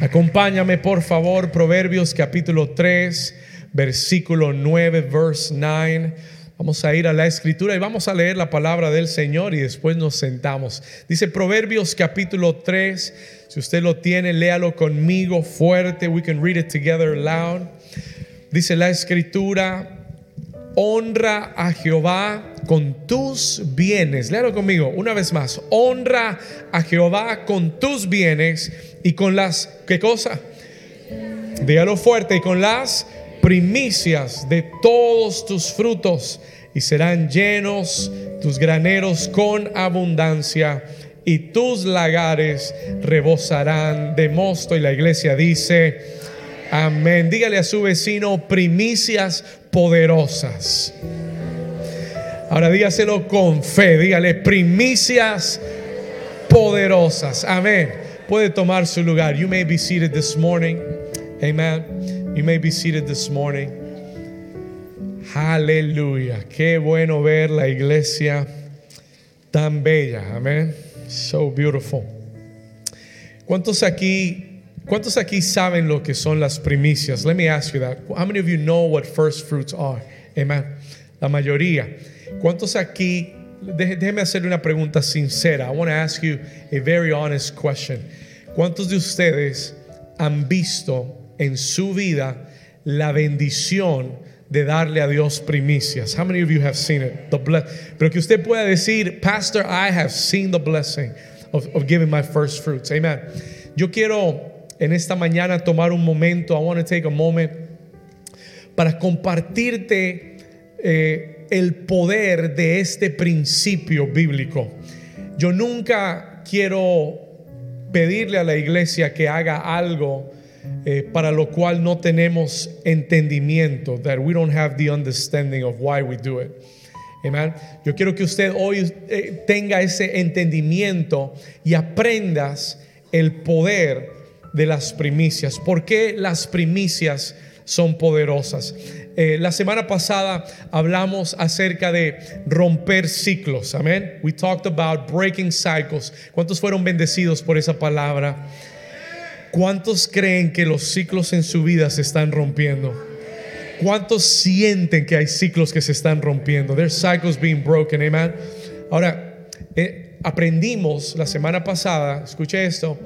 Acompáñame por favor, Proverbios capítulo 3, versículo 9, verse 9. Vamos a ir a la escritura y vamos a leer la palabra del Señor y después nos sentamos. Dice Proverbios capítulo 3. Si usted lo tiene, léalo conmigo fuerte. We can read it together loud. Dice la escritura, honra a Jehová con tus bienes. Léalo conmigo una vez más. Honra a Jehová con tus bienes y con las, ¿qué cosa? Dígalo fuerte, y con las primicias de todos tus frutos y serán llenos tus graneros con abundancia y tus lagares rebosarán de mosto. Y la iglesia dice, amén. Dígale a su vecino, primicias poderosas. Ahora dígaselo con fe, dígale, primicias poderosas. Amén. Puede tomar su lugar. You may be seated this morning. Amen. You may be seated this morning. Aleluya. Qué bueno ver la iglesia tan bella. Amén. So beautiful. ¿Cuántos aquí, cuántos aquí saben lo que son las primicias? Let me ask you that. How many of you know what first fruits are? Amen. La mayoría. ¿Cuántos aquí, déjeme hacerle una pregunta sincera. I want to ask you a very honest question. ¿Cuántos de ustedes han visto en su vida la bendición de darle a Dios primicias. How many of you have seen it? The Pero que usted pueda decir, Pastor, I have seen the blessing of, of giving my first fruits. Amen. Yo quiero en esta mañana tomar un momento, I want to take a moment para compartirte eh, el poder de este principio bíblico. Yo nunca quiero pedirle a la iglesia que haga algo eh, para lo cual no tenemos entendimiento, that we don't have the understanding of why we do it. Amen. Yo quiero que usted hoy eh, tenga ese entendimiento y aprendas el poder de las primicias. ¿Por qué las primicias son poderosas? Eh, la semana pasada hablamos acerca de romper ciclos. Amén. We talked about breaking cycles. ¿Cuántos fueron bendecidos por esa palabra? ¿Cuántos creen que los ciclos en su vida se están rompiendo? ¿Cuántos sienten que hay ciclos que se están rompiendo? There's cycles being broken, amen. Ahora, eh, aprendimos la semana pasada, escuche esto,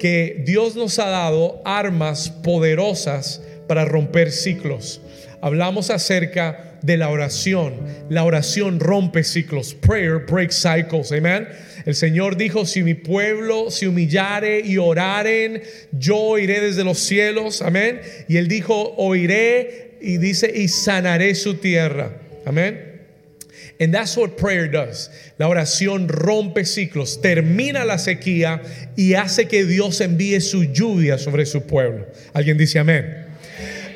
que Dios nos ha dado armas poderosas para romper ciclos. Hablamos acerca de la oración. La oración rompe ciclos. Prayer breaks cycles. Amen. El Señor dijo, si mi pueblo se humillare y oraren, yo oiré desde los cielos. Amén. Y él dijo, oiré y dice, y sanaré su tierra. Amén. And that's what prayer does. La oración rompe ciclos, termina la sequía y hace que Dios envíe su lluvia sobre su pueblo. Alguien dice amén.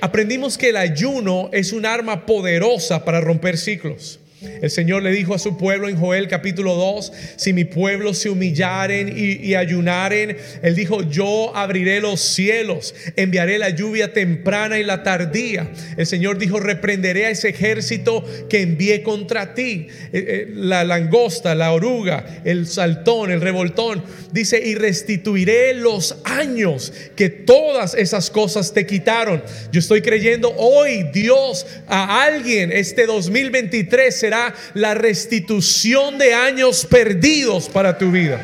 Aprendimos que el ayuno es un arma poderosa para romper ciclos. El Señor le dijo a su pueblo en Joel capítulo 2, si mi pueblo se humillaren y, ayunaren, Él dijo, yo abriré los cielos, enviaré la lluvia temprana y la tardía. El Señor dijo, reprenderé a ese ejército que envié contra ti. Eh, eh, la langosta, la oruga, el saltón, el revoltón. Dice, y restituiré los años que todas esas cosas te quitaron. Yo estoy creyendo hoy Dios a alguien este 2023 se la restitución de años perdidos para tu vida.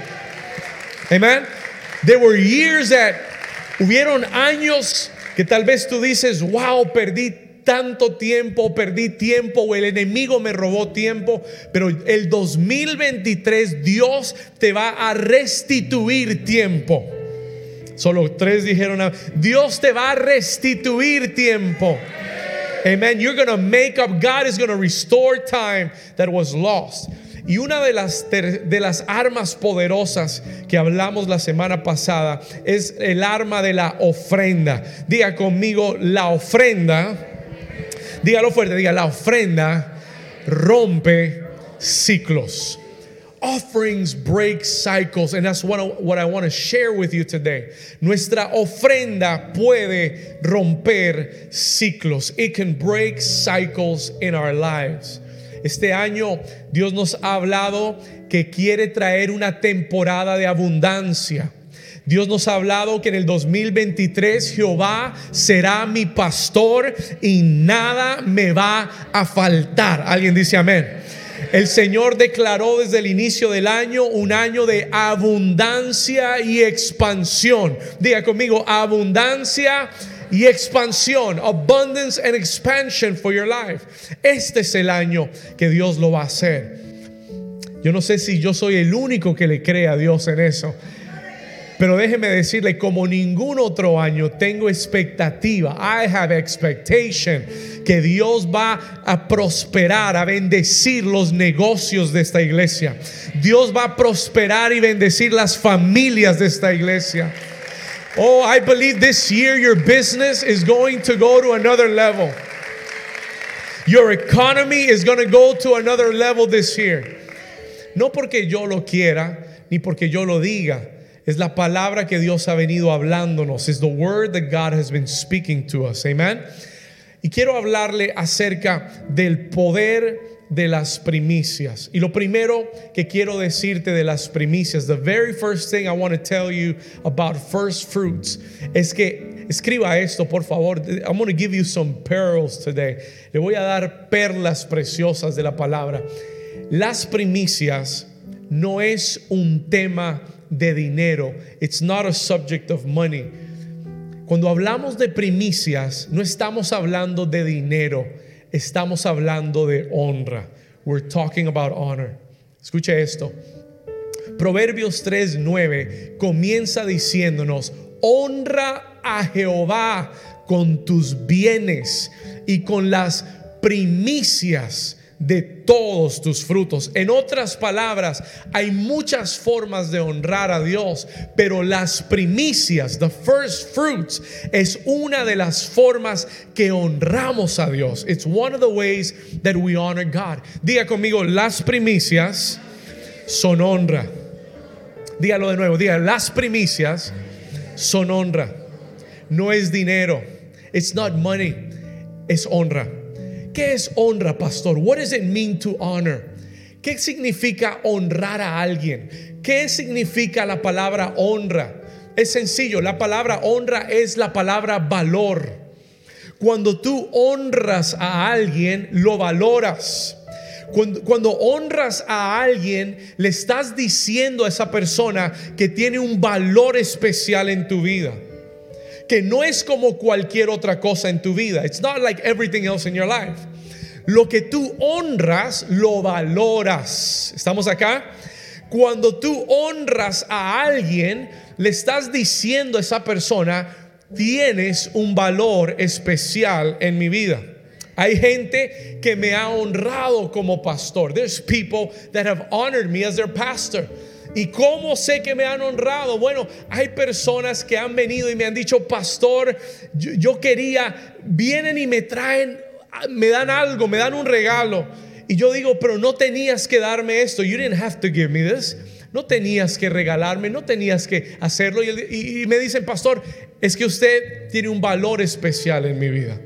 Amen. There were years that hubieron años que tal vez tú dices, wow, perdí tanto tiempo, perdí tiempo o el enemigo me robó tiempo, pero el 2023 Dios te va a restituir tiempo. Solo tres dijeron, Dios te va a restituir tiempo. Amen. You're going to make up, God is going to restore time that was lost. Y una de las, de las armas poderosas que hablamos la semana pasada es el arma de la ofrenda. Diga conmigo, la ofrenda. Dígalo fuerte, diga, la ofrenda rompe ciclos. Offerings break cycles, and that's what, what I want to share with you today. Nuestra ofrenda puede romper ciclos. It can break cycles in our lives. Este año Dios nos ha hablado que quiere traer una temporada de abundancia. Dios nos ha hablado que en el 2023 Jehová será mi pastor y nada me va a faltar. Alguien dice amén. El Señor declaró desde el inicio del año un año de abundancia y expansión. Diga conmigo, abundancia y expansión. Abundance and expansion for your life. Este es el año que Dios lo va a hacer. Yo no sé si yo soy el único que le cree a Dios en eso. Pero déjeme decirle, como ningún otro año, tengo expectativa. I have expectation que Dios va a prosperar, a bendecir los negocios de esta iglesia. Dios va a prosperar y bendecir las familias de esta iglesia. Oh, I believe this year your business is going to go to another level. Your economy is going to go to another level this year. No porque yo lo quiera, ni porque yo lo diga es la palabra que Dios ha venido hablándonos. Es the word that God has been speaking to us. Amen. Y quiero hablarle acerca del poder de las primicias. Y lo primero que quiero decirte de las primicias, the very first thing I want to tell you about first fruits, es que escriba esto, por favor. I'm going to give you some pearls today. Le voy a dar perlas preciosas de la palabra. Las primicias no es un tema de dinero. It's not a subject of money. Cuando hablamos de primicias, no estamos hablando de dinero, estamos hablando de honra. We're talking about honor. Escuche esto. Proverbios 3:9 comienza diciéndonos, honra a Jehová con tus bienes y con las primicias de todos tus frutos. En otras palabras, hay muchas formas de honrar a Dios, pero las primicias, the first fruits, es una de las formas que honramos a Dios. It's one of the ways that we honor God. Diga conmigo, las primicias son honra. Dígalo de nuevo, diga, las primicias son honra. No es dinero. It's not money. Es honra. ¿Qué es honra, pastor? What does it mean to honor? ¿Qué significa honrar a alguien? ¿Qué significa la palabra honra? Es sencillo, la palabra honra es la palabra valor. Cuando tú honras a alguien, lo valoras. Cuando, cuando, honras a alguien, le estás diciendo a esa persona que tiene un valor especial en tu vida que no es como cualquier otra cosa en tu vida. It's not like everything else in your life. Lo que tú honras, lo valoras. ¿Estamos acá? Cuando tú honras a alguien, le estás diciendo a esa persona, tienes un valor especial en mi vida. Hay gente que me ha honrado como pastor. There's people that have honored me as their pastor. ¿Y cómo sé que me han honrado? Bueno, hay personas que han venido y me han dicho, pastor, yo, quería, vienen y me traen, me dan algo, me dan un regalo. Y yo digo, pero no tenías que darme esto. You didn't have to give me this. No tenías que regalarme, no tenías que hacerlo. Y, y me dicen, pastor, es que usted tiene un valor especial en mi vida.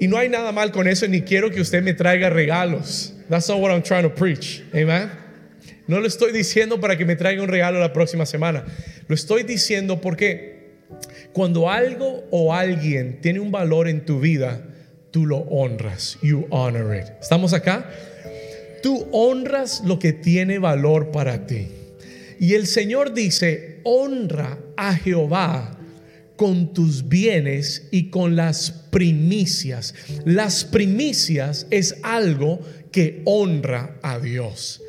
Y no hay nada mal con eso, ni quiero que usted me traiga regalos. That's not what I'm trying to preach. Amen. No lo estoy diciendo para que me traiga un regalo la próxima semana. Lo estoy diciendo porque cuando algo o alguien tiene un valor en tu vida, tú lo honras. You honor it. ¿Estamos acá? Tú honras lo que tiene valor para ti. Y el Señor dice, honra a Jehová con tus bienes y con las primicias. Las primicias es algo que honra a Dios.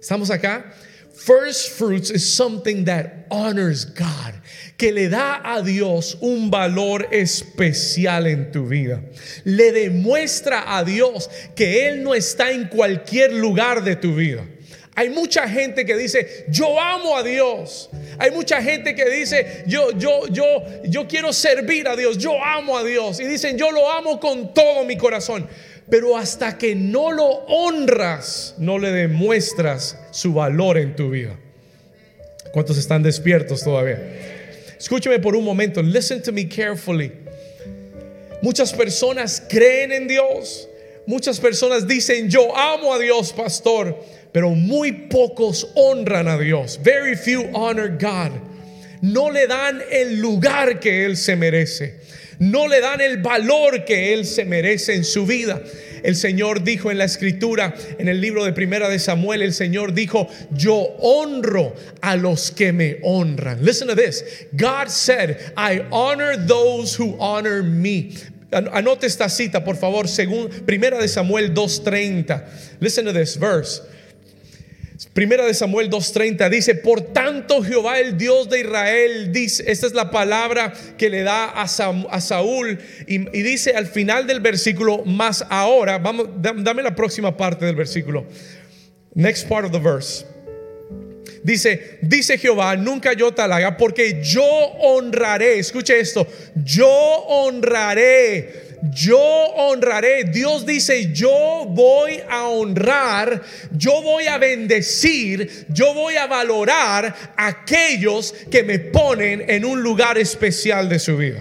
¿Estamos acá? First fruits is something that honors God, que le da a Dios un valor especial en tu vida. Le demuestra a Dios que Él no está en cualquier lugar de tu vida. Hay mucha gente que dice, yo amo a Dios. Hay mucha gente que dice, yo, yo, yo, yo quiero servir a Dios, yo amo a Dios. Y dicen, yo lo amo con todo mi corazón. Pero hasta que no lo honras, no le demuestras su valor en tu vida. ¿Cuántos están despiertos todavía? Escúcheme por un momento. Listen to me carefully. Muchas personas creen en Dios. Muchas personas dicen, yo amo a Dios, pastor. pero muy pocos honran a Dios. Very few honor God. No le dan el lugar que Él se merece. No le dan el valor que Él se merece en su vida. El Señor dijo en la escritura, en el libro de Primera de Samuel, el Señor dijo, yo honro a los que me honran. Listen to this. God said, I honor those who honor me. Anote esta cita, por favor, según Primera de Samuel 2:30. Listen to this verse. Primera de Samuel 2:30 dice, por tanto Jehová el Dios de Israel, dice, esta es la palabra que le da a, Saúl y, dice al final del versículo, más ahora, vamos, dame la próxima parte del versículo. Next part of the verse. Dice, dice Jehová, nunca yo te haga, porque yo honraré, escuche esto, yo honraré yo honraré. Dios dice, yo voy a honrar, yo voy a bendecir, yo voy a valorar a aquellos que me ponen en un lugar especial de su vida.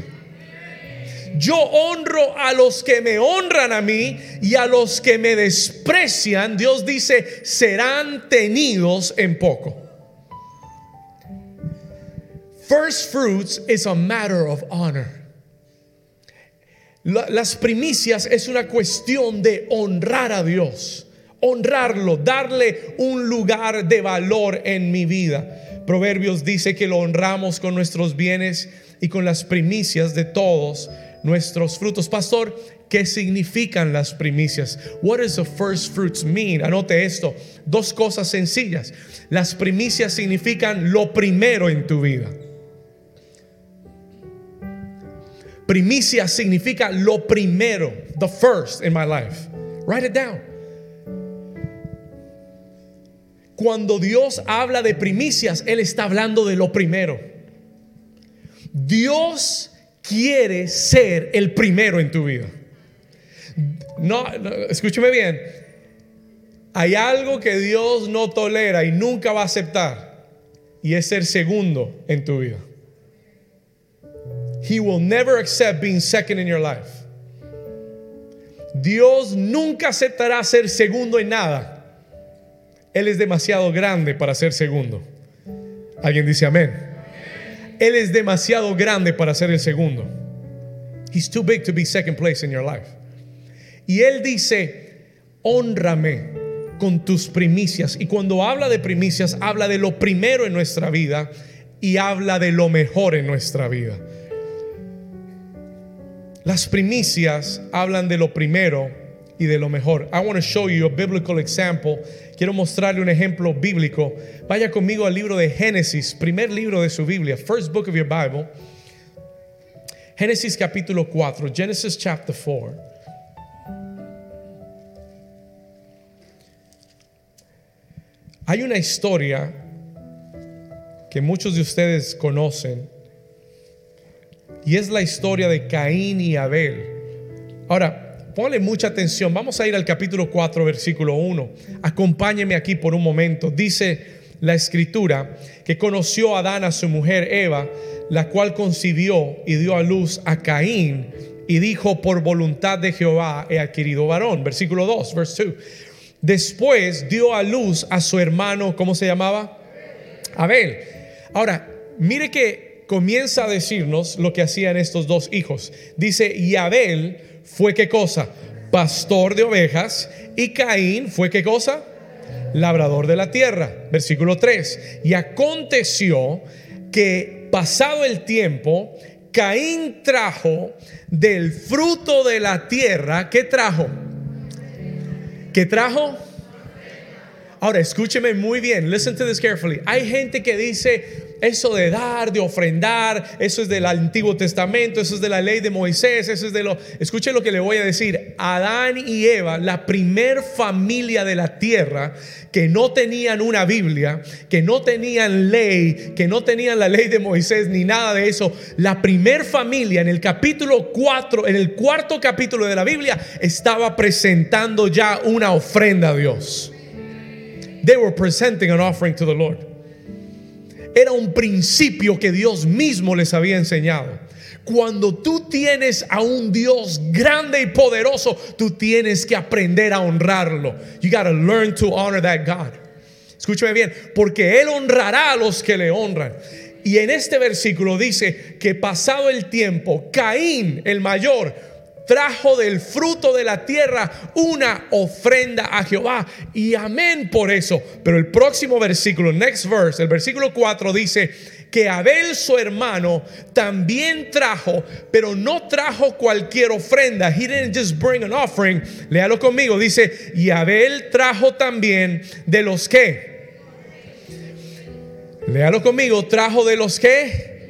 Yo honro a los que me honran a mí y a los que me desprecian, Dios dice, serán tenidos en poco. First fruits is a matter of honor las primicias es una cuestión de honrar a Dios, honrarlo, darle un lugar de valor en mi vida. Proverbios dice que lo honramos con nuestros bienes y con las primicias de todos nuestros frutos. Pastor, ¿qué significan las primicias? What does the first fruits mean? Anote esto, dos cosas sencillas. Las primicias significan lo primero en tu vida. Primicia significa lo primero, the first in my life. Write it down. Cuando Dios habla de primicias, Él está hablando de lo primero. Dios quiere ser el primero en tu vida. No, escúcheme bien. Hay algo que Dios no tolera y nunca va a aceptar. Y es ser segundo en tu vida. He will never accept being second in your life. Dios nunca aceptará ser segundo en nada. Él es demasiado grande para ser segundo. ¿Alguien dice amén? Él es demasiado grande para ser el segundo. He's too big to be second place in your life. Y él dice, honrame con tus primicias. Y cuando habla de primicias, habla de lo primero en nuestra vida y habla de lo mejor en nuestra vida. Las primicias hablan de lo primero y de lo mejor. I want to show you a biblical example. Quiero mostrarle un ejemplo bíblico. Vaya conmigo al libro de Génesis, primer libro de su Biblia, first book of your Bible. Génesis capítulo 4, Genesis chapter 4. Hay una historia que muchos de ustedes conocen y es la historia de Caín y Abel. Ahora, ponle mucha atención. Vamos a ir al capítulo 4, versículo 1. Acompáñeme aquí por un momento. Dice la escritura que conoció a Adán a su mujer Eva, la cual concibió y dio a luz a Caín y dijo, por voluntad de Jehová he adquirido varón. Versículo 2, verse 2. Después dio a luz a su hermano, ¿cómo se llamaba? Abel. Ahora, mire que comienza a decirnos lo que hacían estos dos hijos. Dice, y Abel fue qué cosa? Pastor de ovejas. Y Caín fue qué cosa? Labrador de la tierra. Versículo 3. Y aconteció que pasado el tiempo, Caín trajo del fruto de la tierra, ¿qué trajo? ¿Qué trajo? Ahora, escúcheme muy bien. Listen to this carefully. Hay gente que dice, eso de dar, de ofrendar, eso es del Antiguo Testamento, eso es de la ley de Moisés, eso es de lo... Escuche lo que le voy a decir. Adán y Eva, la primer familia de la tierra que no tenían una Biblia, que no tenían ley, que no tenían la ley de Moisés ni nada de eso. La primer familia en el capítulo 4, en el cuarto capítulo de la Biblia, estaba presentando ya una ofrenda a Dios. They were presenting an offering to the Lord. Era un principio que Dios mismo les había enseñado. Cuando tú tienes a un Dios grande y poderoso, tú tienes que aprender a honrarlo. You got to learn to honor that God. Escúchame bien, porque Él honrará a los que le honran. Y en este versículo dice que pasado el tiempo, Caín, el mayor, trajo del fruto de la tierra una ofrenda a Jehová. Y amén por eso. Pero el próximo versículo, next verse, el versículo 4 dice que Abel su hermano también trajo, pero no trajo cualquier ofrenda. He didn't just bring an offering. Léalo conmigo. Dice, y Abel trajo también de los que. Léalo conmigo, trajo de los que.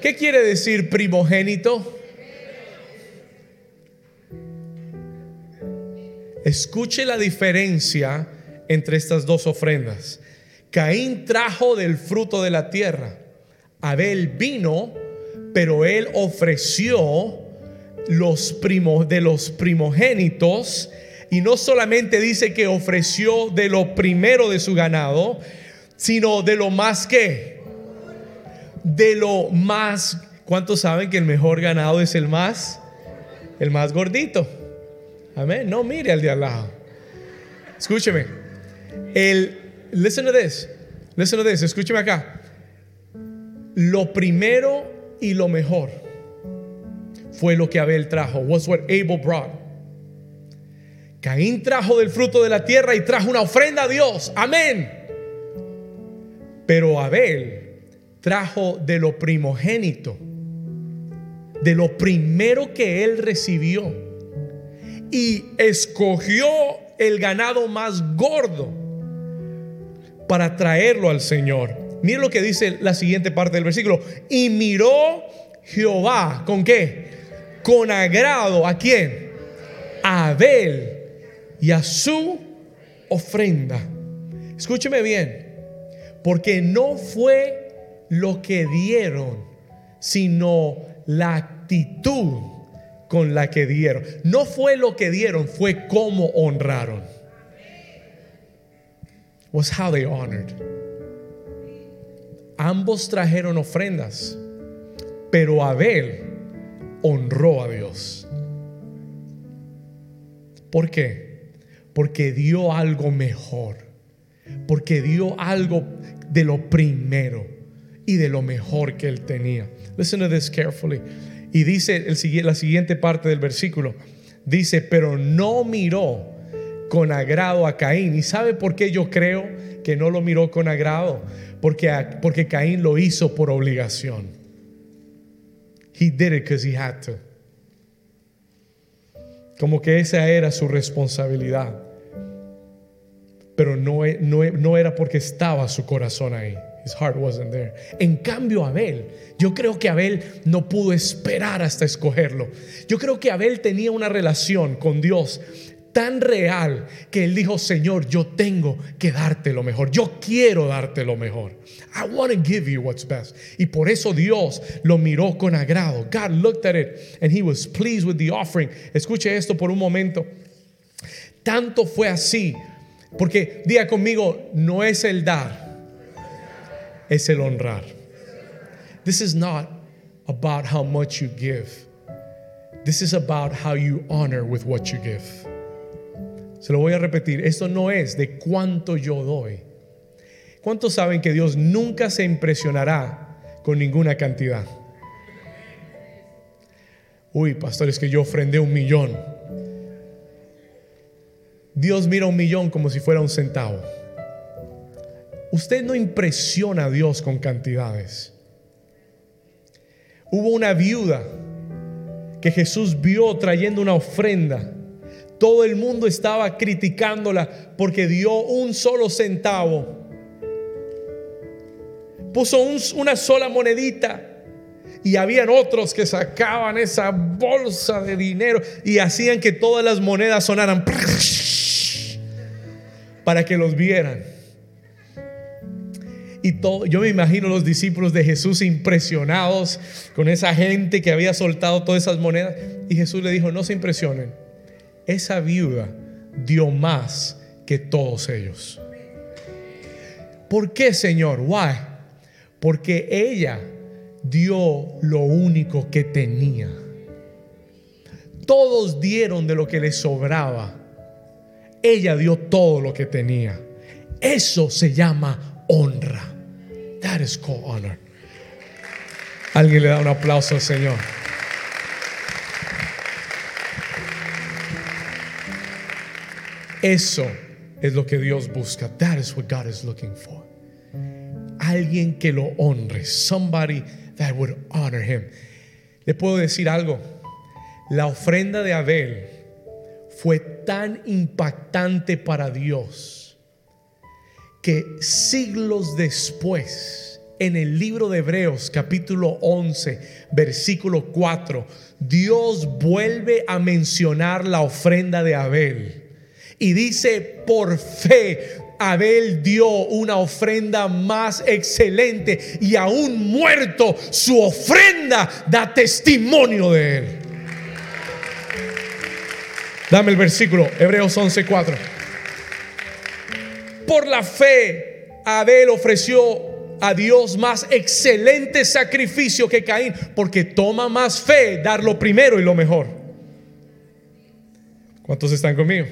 ¿Qué quiere decir primogénito? Escuche la diferencia entre estas dos ofrendas. Caín trajo del fruto de la tierra. Abel vino, pero él ofreció los primos de los primogénitos y no solamente dice que ofreció de lo primero de su ganado, sino de lo más que de lo más ¿Cuántos saben que el mejor ganado es el más el más gordito? Amén. No mire al de al lado. Escúcheme. El, listen to this. Listen to this. Escúcheme acá. Lo primero y lo mejor fue lo que Abel trajo. Was what Abel brought. Caín trajo del fruto de la tierra y trajo una ofrenda a Dios. Amén. Pero Abel trajo de lo primogénito, de lo primero que él recibió y escogió el ganado más gordo para traerlo al Señor. Mire lo que dice la siguiente parte del versículo. Y miró Jehová, ¿con qué? Con agrado. ¿A quién? A Abel y a su ofrenda. Escúcheme bien, porque no fue lo que dieron, sino la actitud con la que dieron. No fue lo que dieron, fue cómo honraron. Was how they honored. Ambos trajeron ofrendas, pero Abel honró a Dios. ¿Por qué? Porque dio algo mejor. Porque dio algo de lo primero y de lo mejor que él tenía. Listen to this carefully. Y dice la siguiente parte del versículo, dice, pero no miró con agrado a Caín. ¿Y sabe por qué yo creo que no lo miró con agrado? Porque, porque Caín lo hizo por obligación. He did it because he had to. Como que esa era su responsabilidad. Pero no, no, no era porque estaba su corazón ahí. His heart wasn't there. En cambio, Abel, yo creo que Abel no pudo esperar hasta escogerlo. Yo creo que Abel tenía una relación con Dios tan real que él dijo, Señor, yo tengo que darte lo mejor. Yo quiero darte lo mejor. I want to give you what's best. Y por eso Dios lo miró con agrado. God looked at it and he was pleased with the offering. Escuche esto por un momento. Tanto fue así, porque diga conmigo, no es el dar es el honrar. This is not about how much you give. This is about how you honor with what you give. Se lo voy a repetir, esto no es de cuánto yo doy. ¿Cuántos saben que Dios nunca se impresionará con ninguna cantidad? Uy, pastor, es que yo ofrendé un millón. Dios mira un millón como si fuera un centavo. Usted no impresiona a Dios con cantidades. Hubo una viuda que Jesús vio trayendo una ofrenda. Todo el mundo estaba criticándola porque dio un solo centavo. Puso una sola monedita. Y habían otros que sacaban esa bolsa de dinero y hacían que todas las monedas sonaran para que los vieran. Y yo me imagino los discípulos de Jesús impresionados con esa gente que había soltado todas esas monedas. Y Jesús le dijo, no se impresionen, esa viuda dio más que todos ellos. ¿Por qué, Señor? Why? Porque ella dio lo único que tenía. Todos dieron de lo que les sobraba. Ella dio todo lo que tenía. Eso se llama honra. That is called honor. Alguien le da un aplauso al Señor. Eso es lo que Dios busca. That is what God is looking for. Alguien que lo honre. Somebody that would honor him. Le puedo decir algo. La ofrenda de Abel fue tan impactante para Dios que siglos después, en el libro de Hebreos capítulo 11, versículo 4, Dios vuelve a mencionar la ofrenda de Abel. Y dice, por fe, Abel dio una ofrenda más excelente y aún muerto, su ofrenda da testimonio de él. Dame el versículo, Hebreos 11:4. Por la fe, Abel ofreció a Dios más excelente sacrificio que Caín, porque toma más fe dar lo primero y lo mejor. ¿Cuántos están conmigo?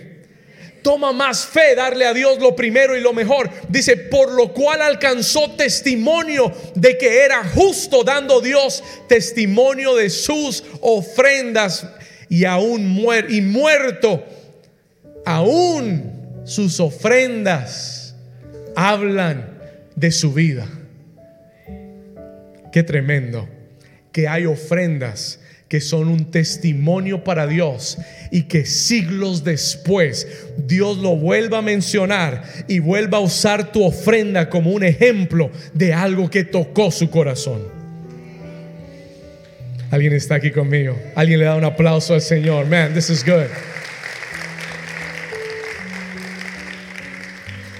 Toma más fe darle a Dios lo primero y lo mejor. Dice, por lo cual alcanzó testimonio de que era justo dando Dios testimonio de sus ofrendas y aún muer muerto, aún sus ofrendas hablan de su vida. Qué tremendo que hay ofrendas que son un testimonio para Dios y que siglos después Dios lo vuelva a mencionar y vuelva a usar tu ofrenda como un ejemplo de algo que tocó su corazón. Alguien está aquí conmigo. Alguien le da un aplauso al Señor. Man, this is good.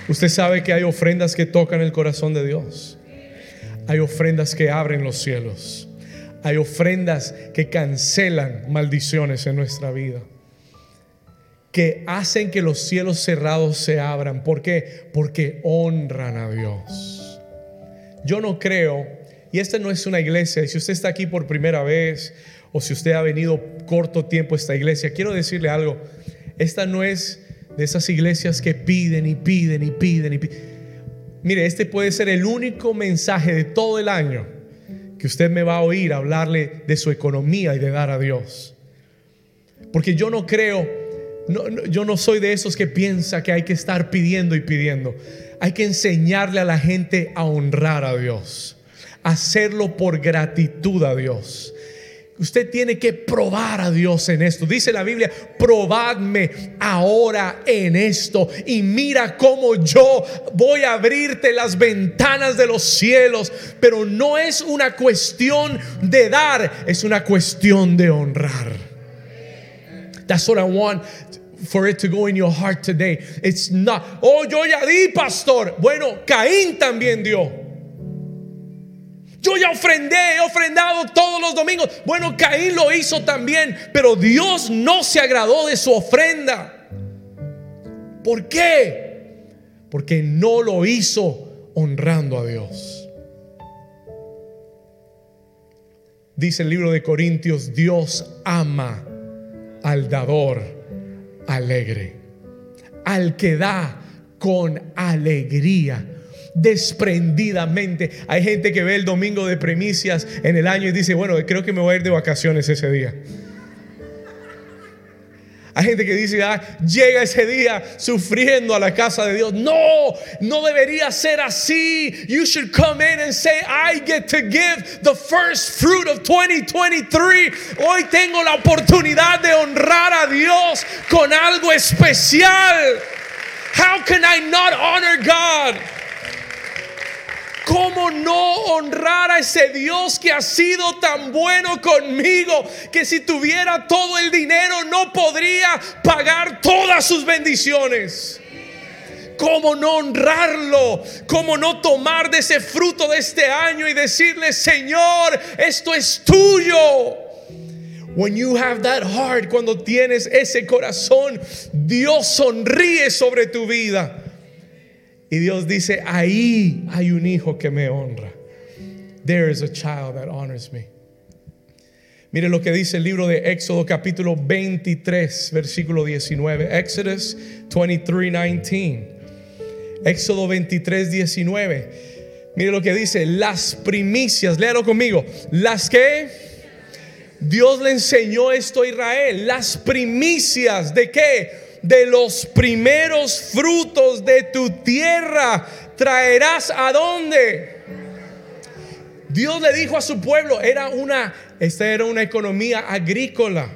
Usted sabe que hay ofrendas que tocan el corazón de Dios. Hay ofrendas que abren los cielos. Hay ofrendas que cancelan maldiciones en nuestra vida. Que hacen que los cielos cerrados se abran. ¿Por qué? Porque honran a Dios. Yo no creo, y esta no es una iglesia, y si usted está aquí por primera vez, o si usted ha venido corto tiempo a esta iglesia, quiero decirle algo. Esta no es de esas iglesias que piden y piden y piden y piden. Mire, este puede ser el único mensaje de todo el año que usted me va a oír hablarle de su economía y de dar a Dios. Porque yo no creo, yo no soy de esos que piensa que hay que estar pidiendo y pidiendo. Hay que enseñarle a la gente a honrar a Dios, hacerlo por gratitud a Dios. Usted tiene que probar a Dios en esto. Dice la Biblia, probadme ahora en esto y mira cómo yo voy a abrirte las ventanas de los cielos. Pero no es una cuestión de dar, es una cuestión de honrar. That's what I want for it to go in your heart today. It's not, oh, yo ya di, pastor. Bueno, Caín también dio. Yo ya ofrendé, he ofrendado todos los domingos. Bueno, Caín lo hizo también, pero Dios no se agradó de su ofrenda. ¿Por qué? Porque no lo hizo honrando a Dios. Dice el libro de Corintios, Dios ama al dador alegre, al que da con alegría desprendidamente. Hay gente que ve el domingo de primicias en el año y dice, bueno, creo que me voy a ir de vacaciones ese día. Hay gente que dice, ah, llega ese día sufriendo a la casa de Dios. No, no debería ser así. You should come in and say, I get to give the first fruit of 2023. Hoy tengo la oportunidad de honrar a Dios con algo especial. How can I not honor God? ¿Cómo no honrar a ese Dios que ha sido tan bueno conmigo? Que si tuviera todo el dinero no podría pagar todas sus bendiciones. ¿Cómo no honrarlo? ¿Cómo no tomar de ese fruto de este año y decirle, Señor, esto es tuyo? When you have that heart, cuando tienes ese corazón, Dios sonríe sobre tu vida. Y Dios dice, ahí hay un hijo que me honra. there is a child that honors me. Mire lo que dice el libro de Éxodo capítulo 23, versículo 19. Exodus 23, 19. Éxodo 23, 19. Mire lo que dice, las primicias, léalo conmigo, las que Dios le enseñó esto a Israel, las primicias de qué? De los primeros frutos de tu tierra traerás a dónde? Dios le dijo a su pueblo, era una, esta era una economía agrícola.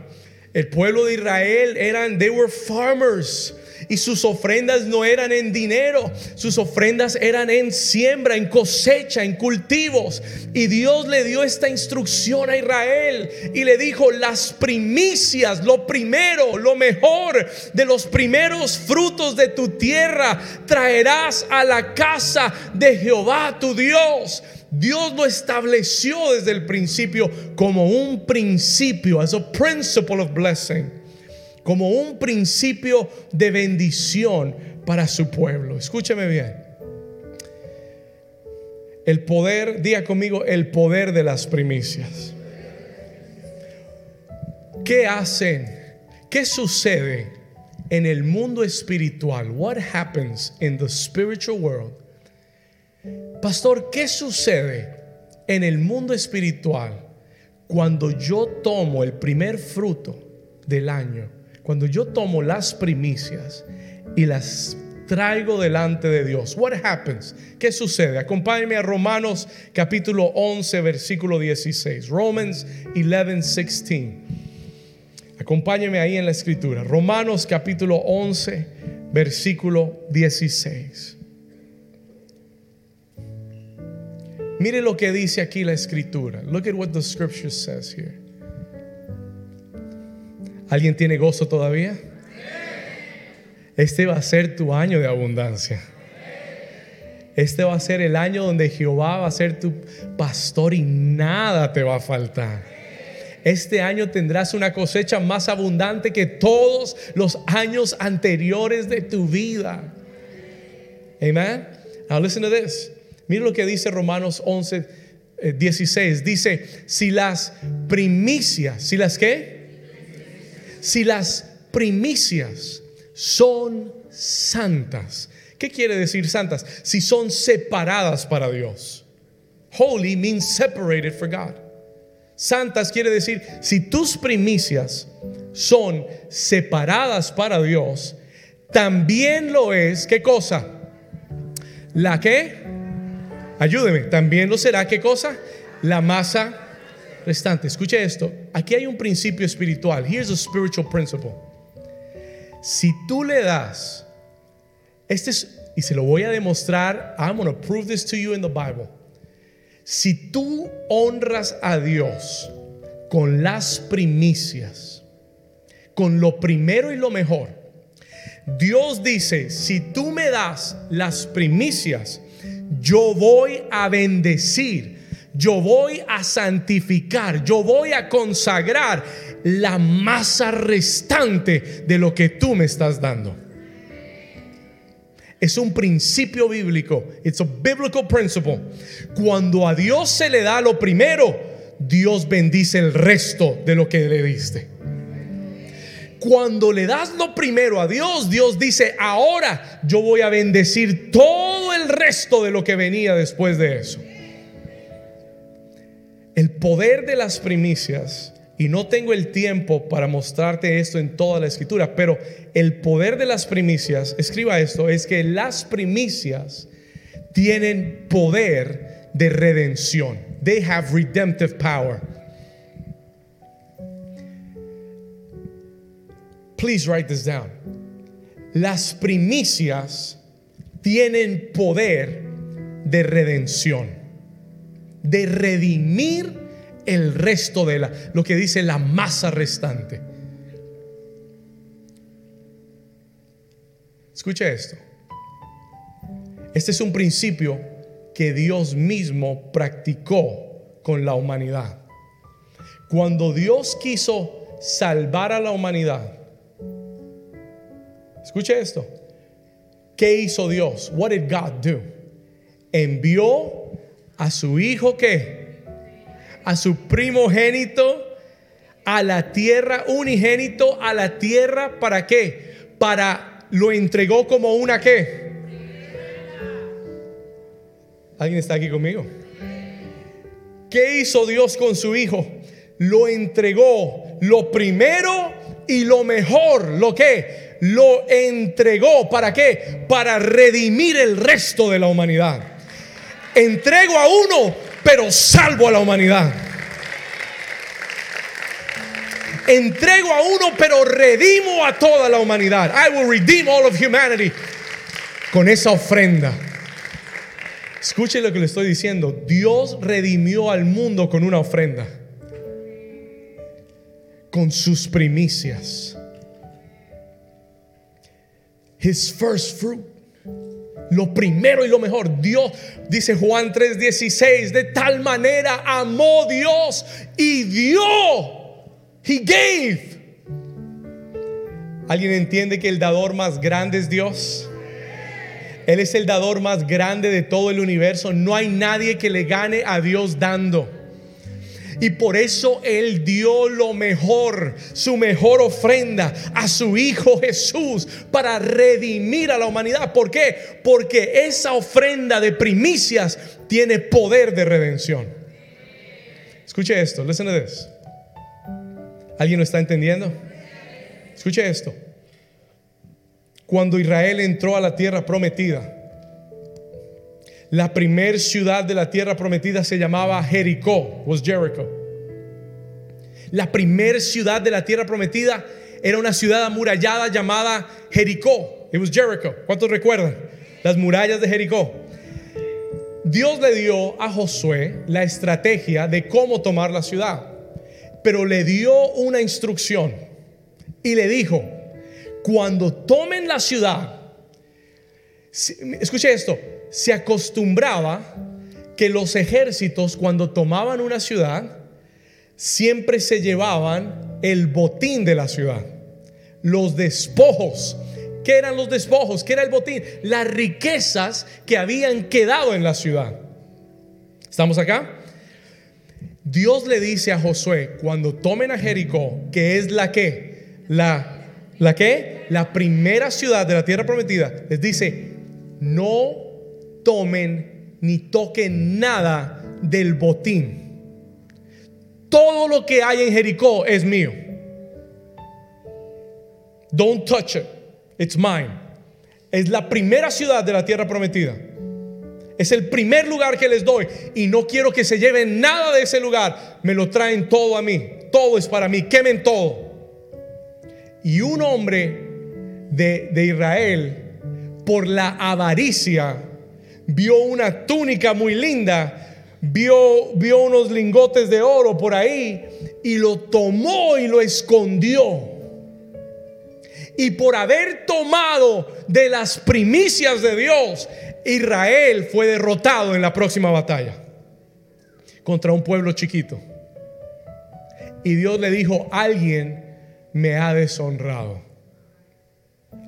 El pueblo de Israel eran, they were farmers. Y sus ofrendas no eran en dinero, sus ofrendas eran en siembra, en cosecha, en cultivos. Y Dios le dio esta instrucción a Israel y le dijo, las primicias, lo primero, lo mejor de los primeros frutos de tu tierra, traerás a la casa de Jehová tu Dios. Dios lo estableció desde el principio como un principio, as a principle of blessing como un principio de bendición para su pueblo. Escúcheme bien. El poder, diga conmigo, el poder de las primicias. ¿Qué hacen? ¿Qué sucede en el mundo espiritual? What happens in the spiritual world? Pastor, ¿qué sucede en el mundo espiritual cuando yo tomo el primer fruto del año cuando yo tomo las primicias y las traigo delante de Dios, what happens? ¿Qué sucede? Acompáñeme a Romanos capítulo 11 versículo 16. Romans 11 16. Acompáñeme ahí en la escritura. Romanos capítulo 11 versículo 16. Mire lo que dice aquí la escritura. Look at what the scripture says here. ¿Alguien tiene gozo todavía? Este va a ser tu año de abundancia. Este va a ser el año donde Jehová va a ser tu pastor y nada te va a faltar. Este año tendrás una cosecha más abundante que todos los años anteriores de tu vida. Amen. Now listen to this. Mira lo que dice Romanos 11, 16. Eh, dice, si las primicias, si las qué? Si las primicias son santas. ¿Qué quiere decir santas? Si son separadas para Dios. Holy means separated for God. Santas quiere decir si tus primicias son separadas para Dios, también lo es, ¿qué cosa? La que, ayúdeme, también lo será, ¿qué cosa? La masa restante. Escuche esto. Aquí hay un principio espiritual. Here's a spiritual principle. Si tú le das, este es, y se lo voy a demostrar, I'm going to prove this to you in the Bible. Si tú honras a Dios con las primicias, con lo primero y lo mejor, Dios dice, si tú me das las primicias, yo voy a bendecir yo voy a santificar, yo voy a consagrar la masa restante de lo que tú me estás dando. Es un principio bíblico. It's a biblical principle. Cuando a Dios se le da lo primero, Dios bendice el resto de lo que le diste. Cuando le das lo primero a Dios, Dios dice, ahora yo voy a bendecir todo el resto de lo que venía después de eso el poder de las primicias, y no tengo el tiempo para mostrarte esto en toda la escritura, pero el poder de las primicias, escriba esto, es que las primicias tienen poder de redención. They have redemptive power. Please write this down. Las primicias tienen poder de redención de redimir el resto de la, lo que dice la masa restante. Escuche esto. Este es un principio que Dios mismo practicó con la humanidad. Cuando Dios quiso salvar a la humanidad, escuche esto. ¿Qué hizo Dios? What did God do? Envió a su hijo que a su primogénito a la tierra, unigénito a la tierra, ¿para qué? Para lo entregó como una qué. ¿Alguien está aquí conmigo? ¿Qué hizo Dios con su hijo? Lo entregó lo primero y lo mejor, lo que lo entregó, ¿para qué? Para redimir el resto de la humanidad. Entrego a uno, pero salvo a la humanidad. Entrego a uno, pero redimo a toda la humanidad. I will redeem all of humanity. Con esa ofrenda. Escuche lo que le estoy diciendo. Dios redimió al mundo con una ofrenda. Con sus primicias. His first fruit. Lo primero y lo mejor. Dios, dice Juan 3:16, de tal manera amó Dios y dio He gave. ¿Alguien entiende que el dador más grande es Dios? Él es el dador más grande de todo el universo. No hay nadie que le gane a Dios dando. Y por eso Él dio lo mejor, su mejor ofrenda a su Hijo Jesús para redimir a la humanidad. ¿Por qué? Porque esa ofrenda de primicias tiene poder de redención. Escuche esto, listen to this. ¿Alguien lo está entendiendo? Escuche esto. Cuando Israel entró a la tierra prometida, la primer ciudad de la tierra prometida se llamaba Jericó, was Jericho. La primer ciudad de la tierra prometida era una ciudad amurallada llamada Jericó. It was Jericho. ¿Cuántos recuerdan? Las murallas de Jericó. Dios le dio a Josué la estrategia de cómo tomar la ciudad pero le dio una instrucción y le dijo, cuando tomen la ciudad, escuche esto, se acostumbraba que los ejércitos cuando tomaban una ciudad, siempre se llevaban el botín de la ciudad, los despojos. ¿Qué eran los despojos? ¿Qué era el botín? Las riquezas que habían quedado en la ciudad. ¿Estamos acá? Dios le dice a Josué, cuando tomen a Jericó, que es la que, la, la que, la primera ciudad de la tierra prometida, les dice, no ni toquen nada del botín. Todo lo que hay en Jericó es mío. Don't touch it. It's mine. Es la primera ciudad de la tierra prometida. Es el primer lugar que les doy y no quiero que se lleven nada de ese lugar. Me lo traen todo a mí. Todo es para mí. Quemen todo. Y un hombre de, de Israel, por la avaricia, vio una túnica muy linda, vio, vio unos lingotes de oro por ahí y lo tomó y lo escondió. Y por haber tomado de las primicias de Dios, Israel fue derrotado en la próxima batalla contra un pueblo chiquito. Y Dios le dijo, alguien me ha deshonrado.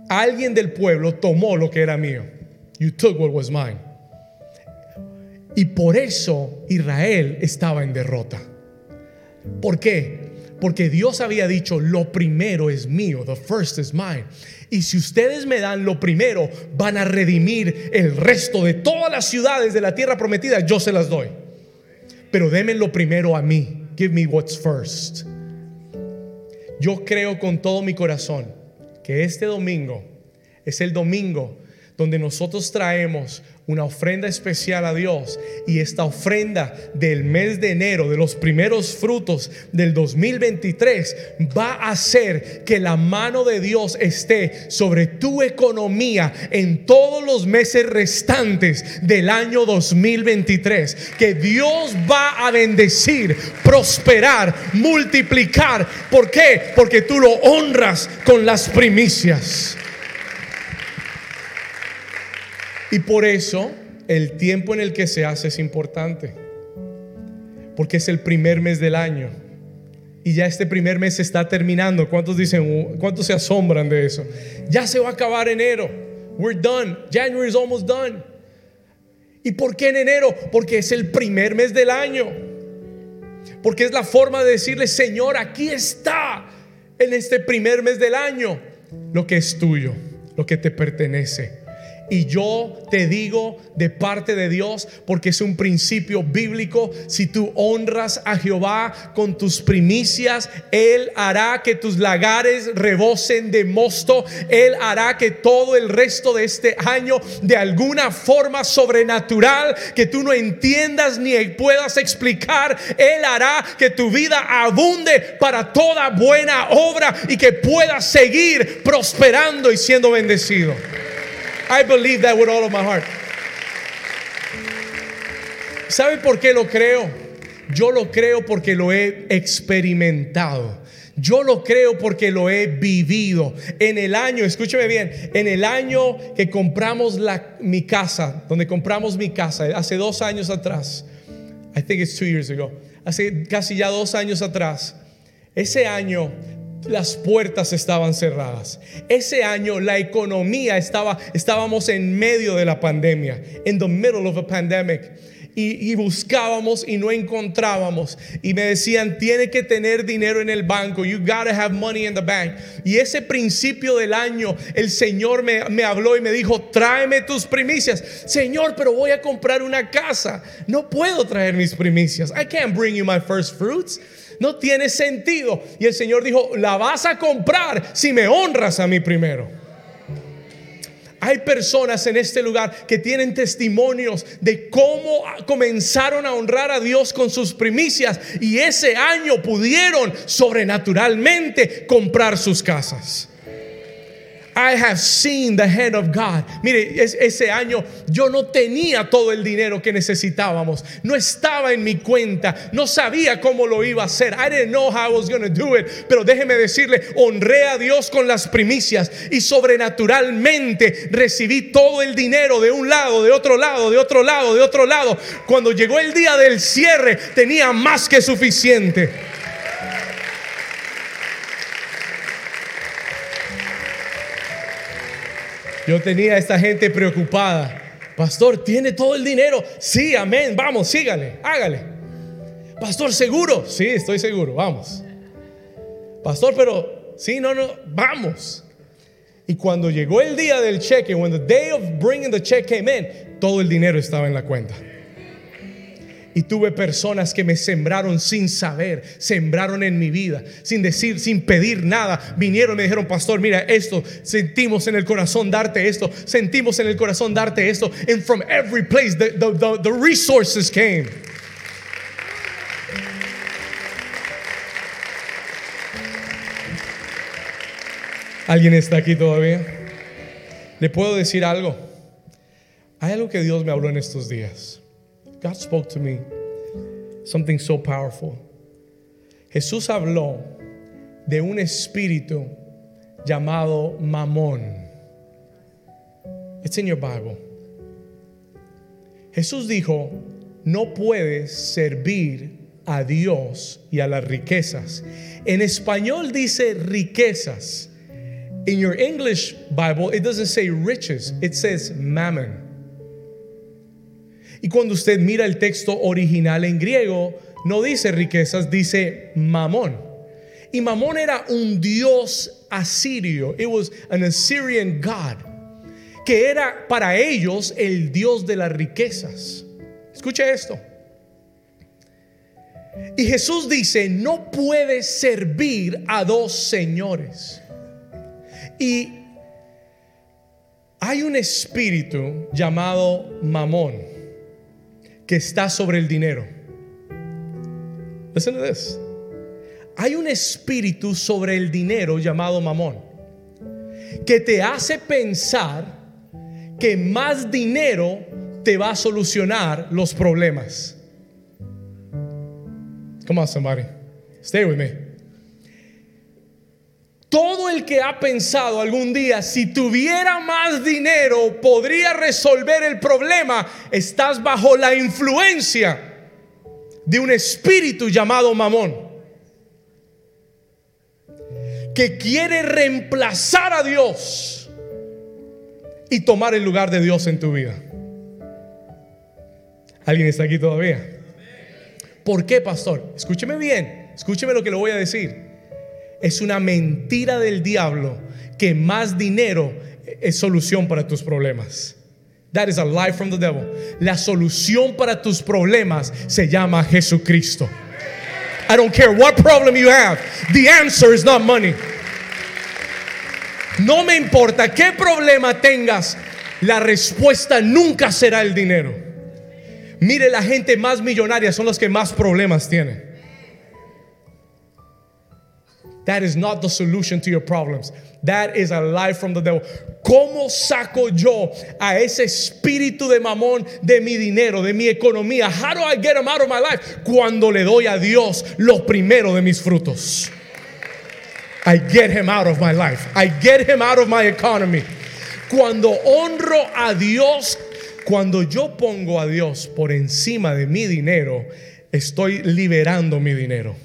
Alguien del pueblo tomó lo que era mío. You took what was mine. Y por eso Israel estaba en derrota. ¿Por qué? Porque Dios había dicho, lo primero es mío, the first is mine. Y si ustedes me dan lo primero, van a redimir el resto de todas las ciudades de la tierra prometida, yo se las doy. Pero denme lo primero a mí. Give me what's first. Yo creo con todo mi corazón que este domingo es el domingo donde nosotros traemos una ofrenda especial a Dios y esta ofrenda del mes de enero, de los primeros frutos del 2023, va a hacer que la mano de Dios esté sobre tu economía en todos los meses restantes del año 2023. Que Dios va a bendecir, prosperar, multiplicar. ¿Por qué? Porque tú lo honras con las primicias. Y por eso el tiempo en el que se hace es importante. Porque es el primer mes del año. Y ya este primer mes está terminando. ¿Cuántos dicen, cuántos se asombran de eso? Ya se va a acabar enero. We're done. January is almost done. ¿Y por qué en enero? Porque es el primer mes del año. Porque es la forma de decirle, Señor, aquí está en este primer mes del año lo que es tuyo, lo que te pertenece. Y yo te digo de parte de Dios, porque es un principio bíblico, si tú honras a Jehová con tus primicias, Él hará que tus lagares rebosen de mosto, Él hará que todo el resto de este año, de alguna forma sobrenatural, que tú no entiendas ni puedas explicar, Él hará que tu vida abunde para toda buena obra y que puedas seguir prosperando y siendo bendecido. I believe that with all of my heart. ¿Sabe por qué lo creo? Yo lo creo porque lo he experimentado. Yo lo creo porque lo he vivido. En el año, escúcheme bien, en el año que compramos la, mi casa, donde compramos mi casa, hace dos años atrás, I think it's two years ago, hace casi ya dos años atrás, ese año las puertas estaban cerradas. Ese año la economía estaba, estábamos en medio de la pandemia, in the middle of a pandemic. Y, buscábamos y no encontrábamos. Y me decían, tiene que tener dinero en el banco. You gotta have money in the bank. Y ese principio del año, el Señor me, me habló y me dijo, tráeme tus primicias. Señor, pero voy a comprar una casa. No puedo traer mis primicias. I can't bring you my first fruits. No tiene sentido. Y el Señor dijo, la vas a comprar si me honras a mí primero. Hay personas en este lugar que tienen testimonios de cómo comenzaron a honrar a Dios con sus primicias y ese año pudieron sobrenaturalmente comprar sus casas. I have seen the hand of God. Mire, ese año yo no tenía todo el dinero que necesitábamos. No estaba en mi cuenta. No sabía cómo lo iba a hacer. I didn't know how I was going to do it. Pero déjeme decirle, honré a Dios con las primicias y sobrenaturalmente recibí todo el dinero de un lado, de otro lado, de otro lado, de otro lado. Cuando llegó el día del cierre, tenía más que suficiente. Yo tenía a esta gente preocupada. Pastor, ¿tiene todo el dinero? Sí, amén. Vamos, sígale, hágale. Pastor, ¿seguro? Sí, estoy seguro, vamos. Pastor, pero sí, no, no, vamos. Y cuando llegó el día del cheque, when the day of bringing the check came in, todo el dinero estaba en la cuenta. Y tuve personas que me sembraron sin saber, sembraron en mi vida, sin decir, sin pedir nada. Vinieron y me dijeron, pastor, mira esto, sentimos en el corazón darte esto, sentimos en el corazón darte esto. And from every place the, the, the, resources came. ¿Alguien está aquí todavía? ¿Le puedo decir algo? Hay algo que Dios me habló en estos días. God spoke to me something so powerful. Jesús habló de un espíritu llamado Mamón. It's in your Bible. Jesús dijo, no puedes servir a Dios y a las riquezas. En español dice riquezas. In your English Bible, it doesn't say riches, it says mammon. Y cuando usted mira el texto original en griego, no dice riquezas, dice mamón. Y mamón era un dios asirio. It was an Assyrian god. Que era para ellos el dios de las riquezas. Escuche esto. Y Jesús dice, no puedes servir a dos señores. Y hay un espíritu llamado mamón que está sobre el dinero. Listen to this. Hay un espíritu sobre el dinero llamado mamón que te hace pensar que más dinero te va a solucionar los problemas. Come on, somebody. Stay with me. Todo el que ha pensado algún día, si tuviera más dinero, podría resolver el problema, estás bajo la influencia de un espíritu llamado mamón, que quiere reemplazar a Dios y tomar el lugar de Dios en tu vida. ¿Alguien está aquí todavía? ¿Por qué, pastor? Escúcheme bien, escúcheme lo que le voy a decir. Es una mentira del diablo que más dinero es solución para tus problemas. That is a lie from the devil. La solución para tus problemas se llama Jesucristo. I don't care what problem you have. The answer is not money. No me importa qué problema tengas, la respuesta nunca será el dinero. Mire, la gente más millonaria son los que más problemas tienen. That is not the solution to your problems. That is a lie from the devil. ¿Cómo saco yo a ese espíritu de mamón de mi dinero, de mi economía? How do I get him out of my life? Cuando le doy a Dios lo primero de mis frutos. I get him out of my life. I get him out of my economy. Cuando honro a Dios, cuando yo pongo a Dios por encima de mi dinero, estoy liberando mi dinero.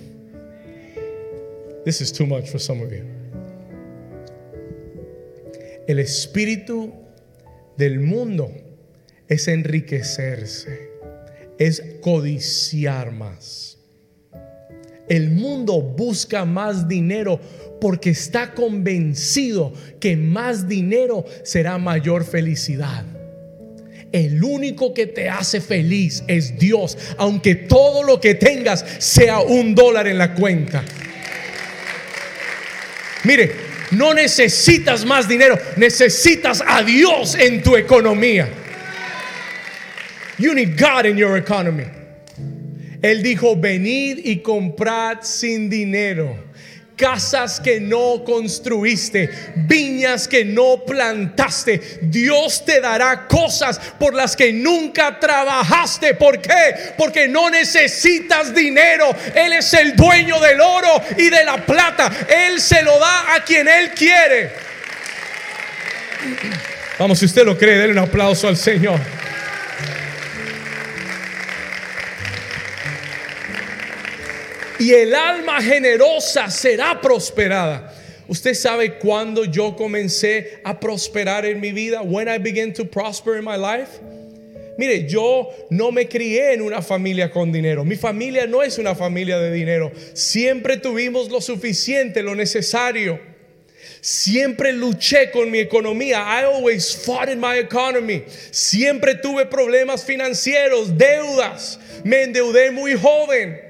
This is too much for some of you. El espíritu del mundo es enriquecerse, es codiciar más. El mundo busca más dinero porque está convencido que más dinero será mayor felicidad. El único que te hace feliz es Dios, aunque todo lo que tengas sea un dólar en la cuenta. Mire, no necesitas más dinero, necesitas a Dios en tu economía. You need God in your economy. Él dijo, venid y comprad sin dinero casas que no construiste, viñas que no plantaste. Dios te dará cosas por las que nunca trabajaste. ¿Por qué? Porque no necesitas dinero. Él es el dueño del oro y de la plata. Él se lo da a quien Él quiere. Vamos, si usted lo cree, denle un aplauso al Señor. Y el alma generosa será prosperada. Usted sabe cuándo yo comencé a prosperar en mi vida? When I began to prosper in my life. Mire, yo no me crié en una familia con dinero. Mi familia no es una familia de dinero. Siempre tuvimos lo suficiente, lo necesario. Siempre luché con mi economía. I always fought in my economy. Siempre tuve problemas financieros, deudas. Me endeudé muy joven.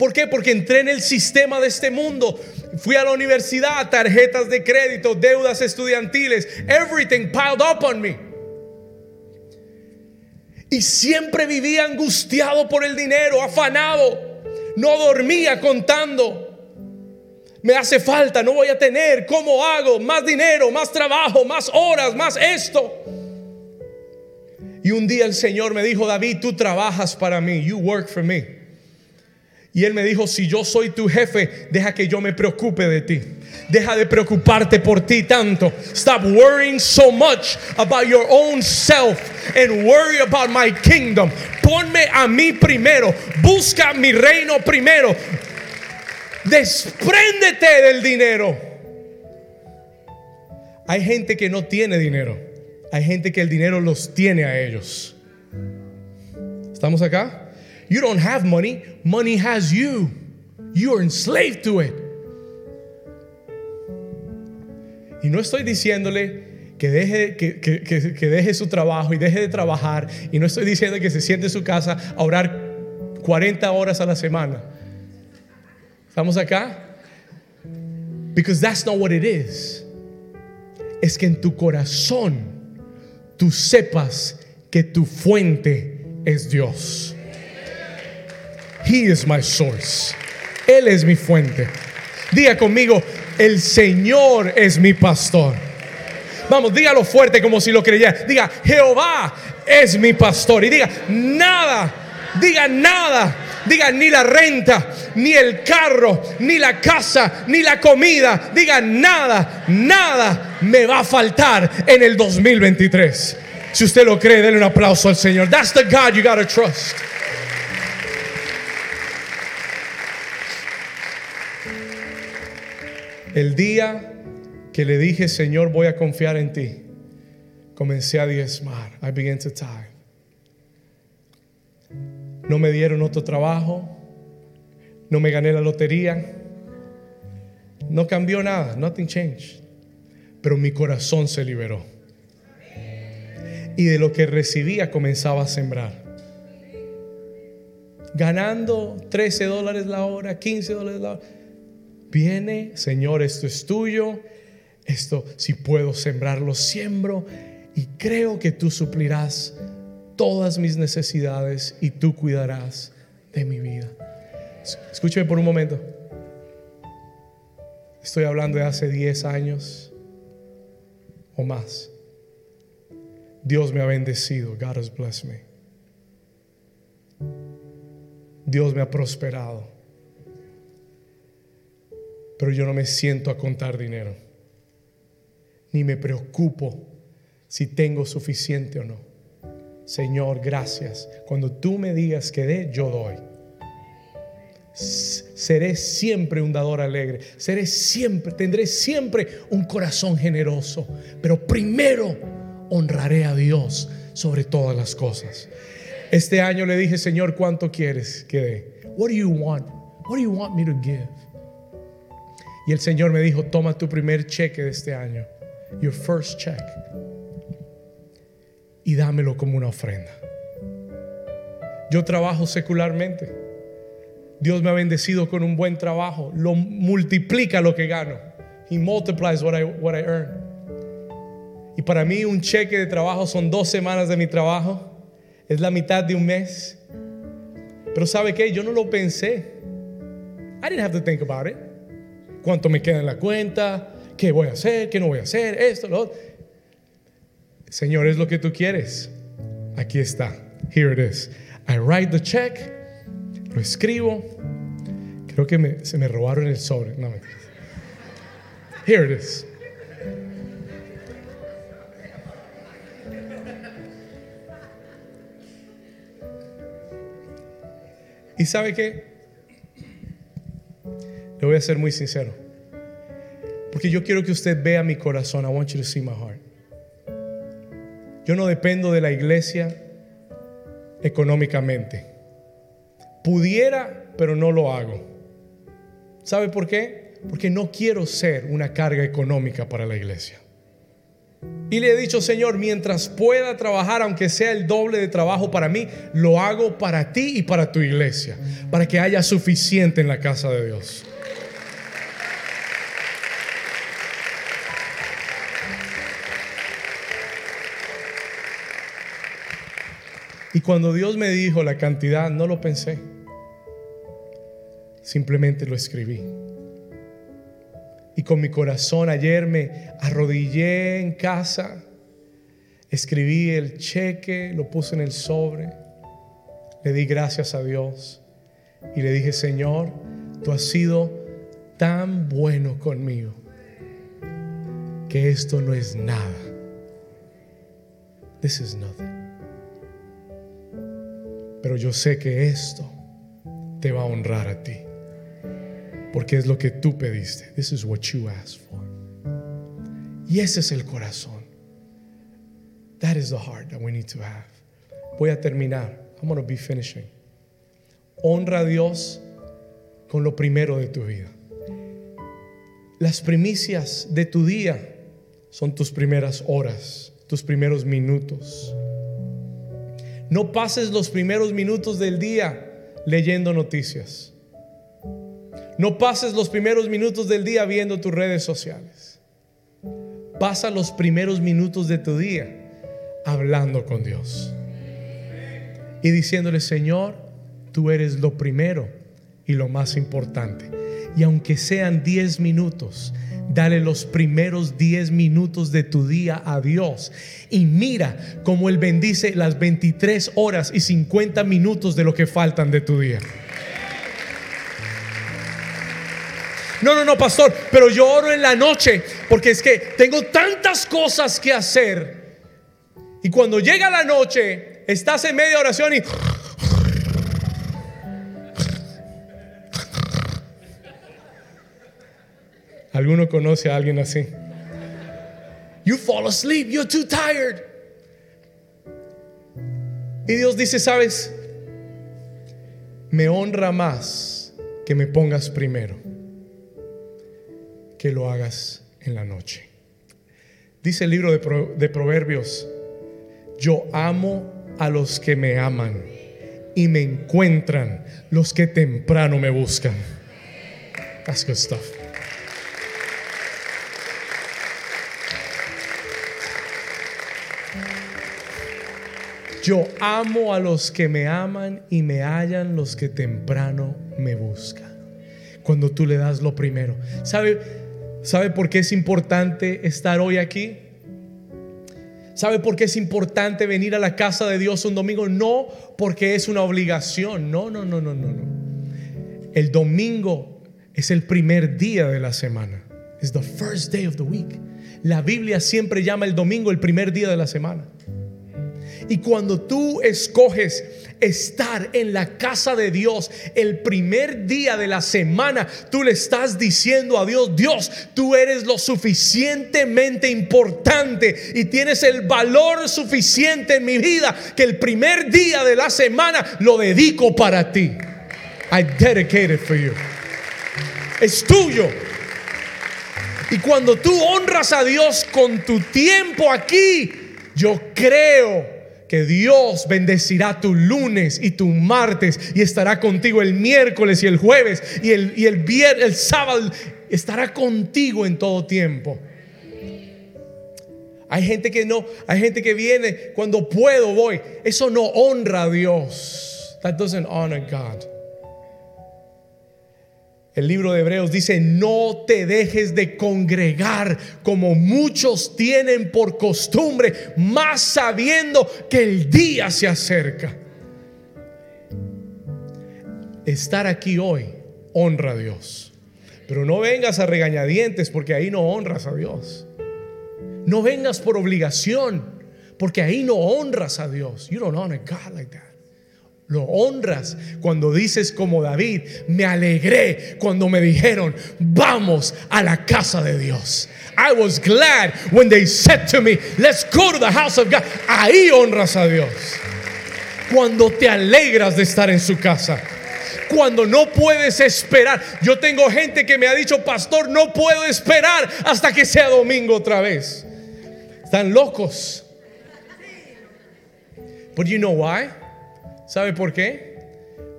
¿Por qué? Porque entré en el sistema de este mundo. Fui a la universidad, tarjetas de crédito, deudas estudiantiles, everything piled up on me. Y siempre vivía angustiado por el dinero, afanado. No dormía contando. Me hace falta, no voy a tener. ¿Cómo hago? Más dinero, más trabajo, más horas, más esto. Y un día el Señor me dijo, David, tú trabajas para mí. You work for me. Y él me dijo, si yo soy tu jefe, deja que yo me preocupe de ti. Deja de preocuparte por ti tanto. Stop worrying so much about your own self and worry about my kingdom. Ponme a mí primero. Busca mi reino primero. Despréndete del dinero. Hay gente que no tiene dinero. Hay gente que el dinero los tiene a ellos. ¿Estamos acá? You don't have money, money has you. You are enslaved to it. Y no estoy diciéndole que deje, que, que, que, deje su trabajo y deje de trabajar. Y no estoy diciendo que se siente en su casa a orar 40 horas a la semana. ¿Estamos acá? Because that's not what it is. Es que en tu corazón tú sepas que tu fuente es Dios. He is my source. Él es mi fuente. Diga conmigo, el Señor es mi pastor. Vamos, dígalo fuerte como si lo creyera. Diga, Jehová es mi pastor. Y diga, nada, diga nada. Diga, ni la renta, ni el carro, ni la casa, ni la comida. Diga, nada, nada me va a faltar en el 2023. Si usted lo cree, denle un aplauso al Señor. That's the God you gotta trust. El día que le dije, Señor, voy a confiar en ti, comencé a diezmar. I began to tithe. no me dieron otro trabajo, no me gané la lotería, no cambió nada, nothing changed. Pero mi corazón se liberó. Y de lo que recibía comenzaba a sembrar. Ganando 13 dólares la hora, 15 dólares la hora. Viene, Señor, esto es tuyo. Esto, si puedo sembrarlo, siembro. Y creo que tú suplirás todas mis necesidades y tú cuidarás de mi vida. Escúcheme por un momento. Estoy hablando de hace 10 años o más. Dios me ha bendecido. God has blessed me. Dios me ha prosperado. Pero yo no me siento a contar dinero. Ni me preocupo si tengo suficiente o no. Señor, gracias. Cuando tú me digas que dé, yo doy. Seré siempre un dador alegre. Seré siempre, tendré siempre un corazón generoso. Pero primero honraré a Dios sobre todas las cosas. Este año le dije, Señor, ¿cuánto quieres que dé? What do you want? What do you want me to give? Y el Señor me dijo, toma tu primer cheque de este año. Your first check. Y dámelo como una ofrenda. Yo trabajo secularmente. Dios me ha bendecido con un buen trabajo. Lo multiplica lo que gano. He multiplies what I, what earn. Y para mí un cheque de trabajo son dos semanas de mi trabajo es la mitad de un mes. Pero ¿sabe qué? Yo no lo pensé. I didn't have to think about it. ¿Cuánto me queda en la cuenta? ¿Qué voy a hacer? ¿Qué no voy a hacer? Esto, lo otro. Señor, es lo que tú quieres. Aquí está. Here it is. I write the check. Lo escribo. Creo que se me robaron el sobre. No, Here it is. ¿Y sabe qué? Le voy a ser muy sincero. Porque yo quiero que usted vea mi corazón. I want you to see my heart. Yo no dependo de la iglesia económicamente. Pudiera, pero no lo hago. ¿Sabe por qué? Porque no quiero ser una carga económica para la iglesia. Y le he dicho, Señor, mientras pueda trabajar, aunque sea el doble de trabajo para mí, lo hago para ti y para tu iglesia, para que haya suficiente en la casa de Dios. Y cuando Dios me dijo la cantidad, no lo pensé. Simplemente lo escribí. Y con mi corazón ayer me arrodillé en casa, escribí el cheque, lo puse en el sobre, le di gracias a Dios y le dije, Señor, tú has sido tan bueno conmigo que esto no es nada. This is nothing. Pero yo sé que esto te va a honrar a ti. Porque es lo que tú pediste. This is what you asked for. Y ese es el corazón. That is the heart that we need to have. Voy a terminar. I'm going to be finishing. Honra a Dios con lo primero de tu vida. Las primicias de tu día son tus primeras horas, tus primeros minutos. No pases los primeros minutos del día leyendo noticias. No pases los primeros minutos del día viendo tus redes sociales. Pasa los primeros minutos de tu día hablando con Dios. Y diciéndole, Señor, tú eres lo primero y lo más importante. Y aunque sean 10 minutos, dale los primeros 10 minutos de tu día a Dios. Y mira cómo Él bendice las 23 horas y 50 minutos de lo que faltan de tu día. No, no, no, pastor, pero yo oro en la noche porque es que tengo tantas cosas que hacer. Y cuando llega la noche, estás en media oración y... ¿Alguno conoce a alguien así? You fall asleep, you're too tired. Y Dios dice, ¿sabes? me honra más que me pongas primero que lo hagas en la noche. Dice el libro de, Pro- de Proverbios, yo amo a los que me aman y me encuentran los que temprano me buscan. That's good stuff. Yo amo a los que me aman y me hallan los que temprano me buscan. Cuando tú le das lo primero. ¿Sabe, ¿Sabe por qué es importante estar hoy aquí? ¿Sabe por qué es importante venir a la casa de Dios un domingo? No porque es una obligación. No, no, no, no, no, no. El domingo es el primer día de la semana. Es the first day of the week. La Biblia siempre llama el domingo el primer día de la semana. Y cuando tú escoges estar en la casa de Dios el primer día de la semana, tú le estás diciendo a Dios, Dios, tú eres lo suficientemente importante y tienes el valor suficiente en mi vida que el primer día de la semana lo dedico para ti. I dedicate it for you. Es tuyo. Y cuando tú honras a Dios con tu tiempo aquí, yo creo que Dios bendecirá tu lunes y tu martes y estará contigo el miércoles y el jueves y el, y el viernes, el sábado, estará contigo en todo tiempo. Hay gente que no, hay gente que viene cuando puedo voy. Eso no honra a Dios. That doesn't honor God. El libro de Hebreos dice, no te dejes de congregar como muchos tienen por costumbre, más sabiendo que el día se acerca. Estar aquí hoy honra a Dios. Pero no vengas a regañadientes porque ahí no honras a Dios. No vengas por obligación porque ahí no honras a Dios. You don't honor God like that. Lo honras cuando dices como David, me alegré cuando me dijeron, vamos a la casa de Dios. I was glad when they said to me, let's go to the house of God. Ahí honras a Dios. Cuando te alegras de estar en su casa. Cuando no puedes esperar. Yo tengo gente que me ha dicho, pastor, no puedo esperar hasta que sea domingo otra vez. Están locos. But you know why? ¿Sabe por qué?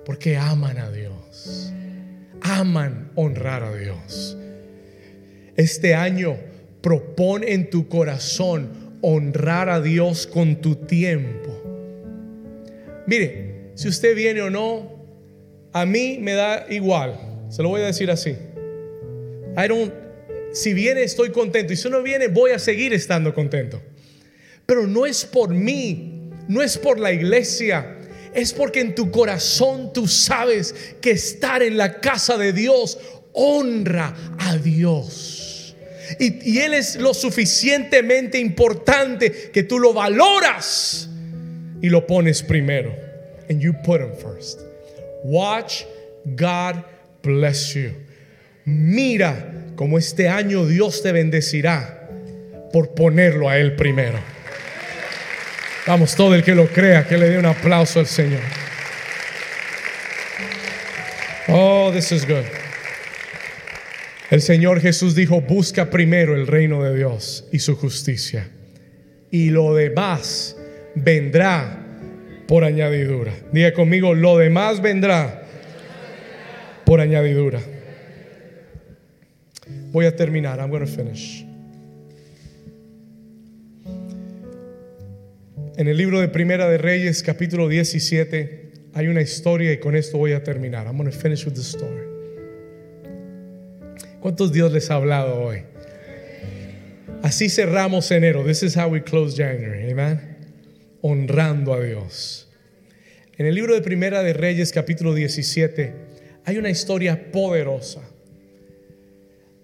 Porque aman a Dios. Aman honrar a Dios. Este año propone en tu corazón honrar a Dios con tu tiempo. Mire, si usted viene o no, a mí me da igual. Se lo voy a decir así. Si viene estoy contento y si no viene voy a seguir estando contento. Pero no es por mí, no es por la iglesia, es porque en tu corazón tú sabes que estar en la casa de Dios honra a Dios. Y, Él es lo suficientemente importante que tú lo valoras y lo pones primero. And you put Him first. Watch God bless you. Mira cómo este año Dios te bendecirá por ponerlo a Él primero. Vamos, todo el que lo crea, que le dé un aplauso al Señor. Oh, this is good. El Señor Jesús dijo, busca primero el reino de Dios y su justicia. Y lo demás vendrá por añadidura. Diga conmigo, lo demás vendrá por añadidura. Voy a terminar. I'm going to finish. En el libro de Primera de Reyes, capítulo 17, hay una historia y con esto voy a terminar. I'm going to finish with the story. ¿Cuántos Dios les ha hablado hoy? Así cerramos enero. This is how we close January. Amen. Honrando a Dios. En el libro de Primera de Reyes, capítulo 17, hay una historia poderosa.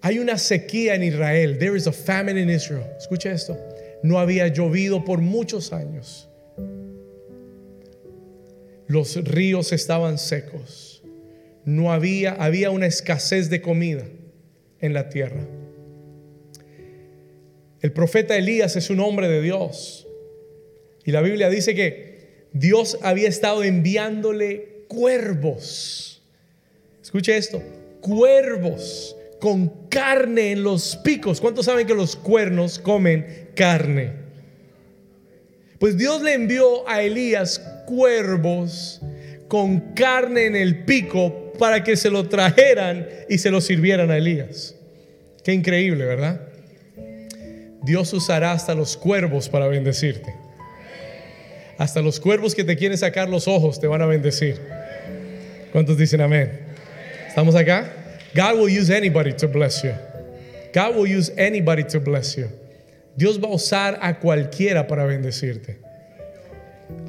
Hay una sequía en Israel. There is a famine in Israel. Escucha esto. No había llovido por muchos años. Los ríos estaban secos. No había, había una escasez de comida en la tierra. El profeta Elías es un hombre de Dios. Y la Biblia dice que Dios había estado enviándole cuervos. Escuche esto, cuervos con carne en los picos. ¿Cuántos saben que los cuernos comen carne? Pues Dios le envió a Elías cuervos con carne en el pico para que se lo trajeran y se lo sirvieran a Elías. Qué increíble, ¿verdad? Dios usará hasta los cuervos para bendecirte. Hasta los cuervos que te quieren sacar los ojos te van a bendecir. ¿Cuántos dicen amén? ¿Estamos acá? God will use anybody to bless you. God will use anybody to bless you. Dios va a usar a cualquiera para bendecirte.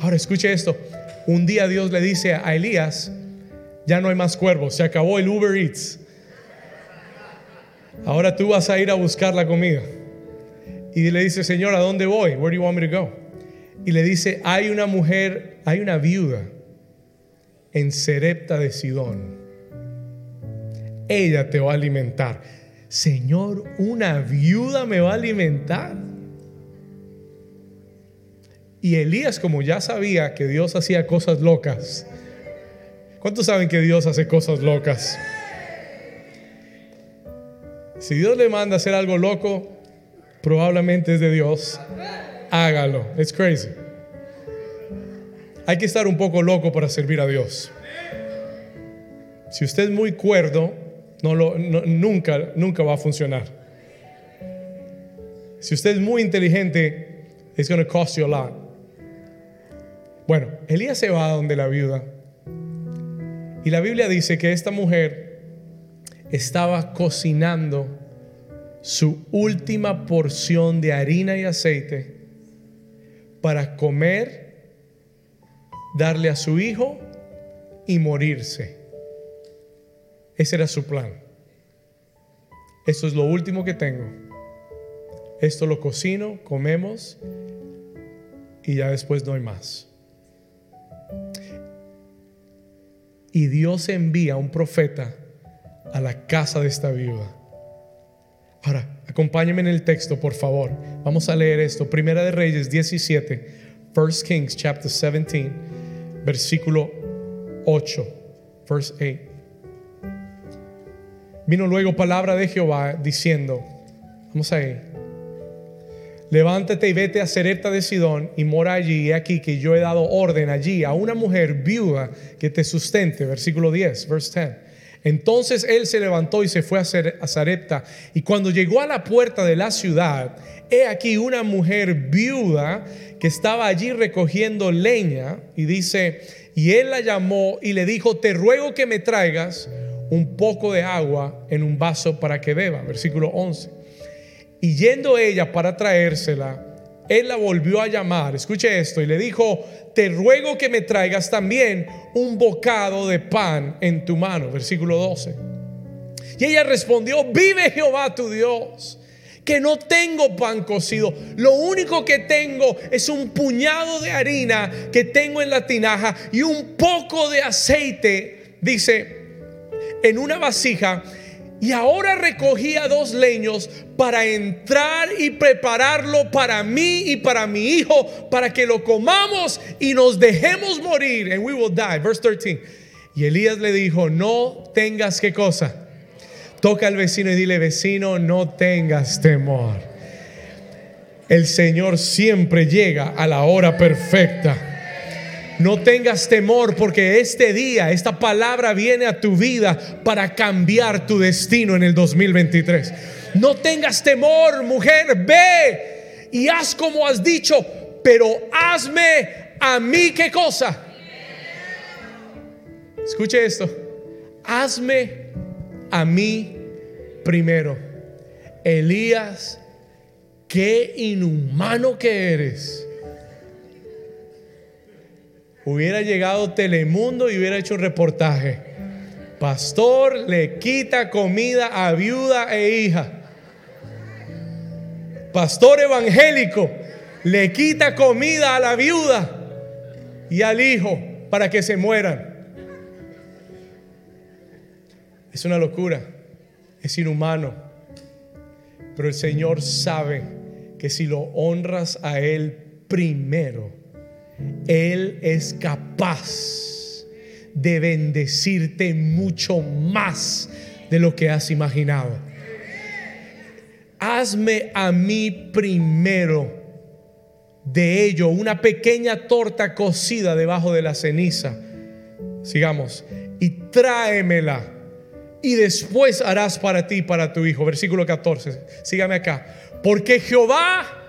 Ahora escuche esto. Un día Dios le dice a Elías, ya no hay más cuervos, se acabó el Uber Eats. Ahora tú vas a ir a buscar la comida. Y le dice, Señor, ¿a dónde voy? Where do you want me to go? Y le dice, hay una mujer, hay una viuda en Serepta de Sidón. Ella te va a alimentar. Señor, ¿una viuda me va a alimentar? Y Elías, como ya sabía que Dios hacía cosas locas, ¿cuántos saben que Dios hace cosas locas? Si Dios le manda a hacer algo loco, probablemente es de Dios. Hágalo. It's crazy. Hay que estar un poco loco para servir a Dios. Si usted es muy cuerdo, no lo, nunca, nunca va a funcionar. Si usted es muy inteligente, it's going to cost you a lot. Bueno, Elías se va a donde la viuda. Y la Biblia dice que esta mujer estaba cocinando su última porción de harina y aceite para comer, darle a su hijo y morirse. Ese era su plan. Esto es lo último que tengo. Esto lo cocino, comemos y ya después no hay más. Y Dios envía un profeta a la casa de esta viuda. Ahora, acompáñenme en el texto, por favor. Vamos a leer esto. Primera de Reyes 17, First Kings chapter 17, versículo 8, verse 8. Vino luego palabra de Jehová diciendo, vamos ahí. Levántate y vete a Serepta de Sidón y mora allí. Y aquí que yo he dado orden allí a una mujer viuda que te sustente. Versículo 10, verse 10. Entonces él se levantó y se fue a Zarepta. Y cuando llegó a la puerta de la ciudad, he aquí una mujer viuda que estaba allí recogiendo leña. Y dice, y él la llamó y le dijo, te ruego que me traigas un poco de agua en un vaso para que beba. Versículo 11. Y yendo ella para traérsela, él la volvió a llamar, escuche esto, y le dijo, te ruego que me traigas también un bocado de pan en tu mano, versículo 12. Y ella respondió, vive Jehová tu Dios, que no tengo pan cocido, lo único que tengo es un puñado de harina que tengo en la tinaja y un poco de aceite, dice, en una vasija y ahora recogía dos leños para entrar y prepararlo para mí y para mi hijo, para que lo comamos y nos dejemos morir. And we will die. Verse 13. Y Elías le dijo, no tengas qué cosa. Toca al vecino y dile, vecino, no tengas temor. El Señor siempre llega a la hora perfecta. No tengas temor porque este día, esta palabra viene a tu vida para cambiar tu destino en el 2023. No tengas temor, mujer, ve y haz como has dicho, pero hazme a mí qué cosa. Escuche esto. Hazme a mí primero. Elías, qué inhumano que eres hubiera llegado Telemundo y hubiera hecho un reportaje. Pastor le quita comida a viuda e hija. Pastor evangélico le quita comida a la viuda y al hijo para que se mueran. Es una locura, es inhumano. Pero el Señor sabe que si lo honras a Él primero, él es capaz de bendecirte mucho más de lo que has imaginado. Hazme a mí primero de ello una pequeña torta cocida debajo de la ceniza. Sigamos. Y tráemela. Y después harás para ti y para tu hijo. Versículo 14. Sígame acá. Porque Jehová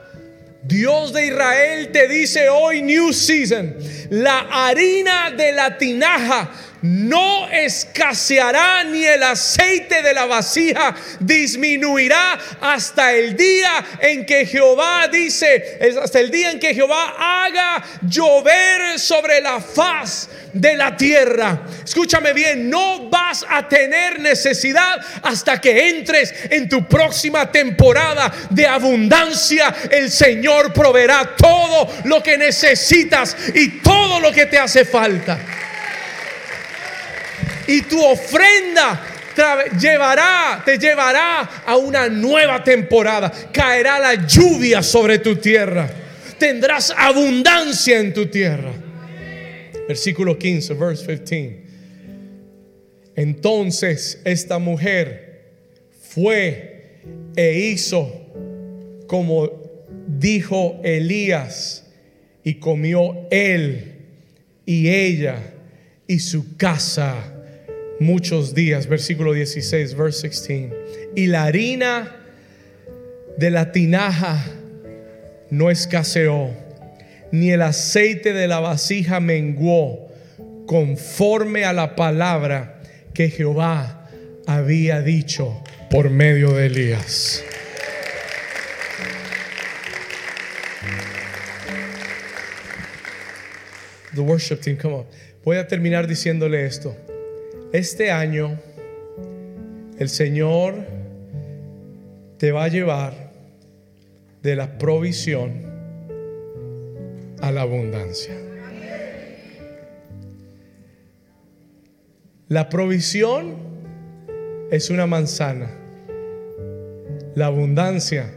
Dios de Israel te dice hoy, New Season, la harina de la tinaja no escaseará ni el aceite de la vasija disminuirá hasta el día en que Jehová dice, hasta el día en que Jehová haga llover sobre la faz de la tierra. Escúchame bien, no vas a tener necesidad hasta que entres en tu próxima temporada de abundancia. El Señor proveerá todo lo que necesitas y todo lo que te hace falta y tu ofrenda llevará, te llevará a una nueva temporada. Caerá la lluvia sobre tu tierra. Tendrás abundancia en tu tierra. Versículo 15, verse 15. Entonces esta mujer fue e hizo como dijo Elías y comió él y ella y su casa muchos días. Versículo 16, verse 16. Y la harina de la tinaja no escaseó, ni el aceite de la vasija menguó, conforme a la palabra que Jehová había dicho por medio de Elías. The worship team, come on. Voy a terminar diciéndole esto. Este año el Señor te va a llevar de la provisión a la abundancia. La provisión es una manzana. La abundancia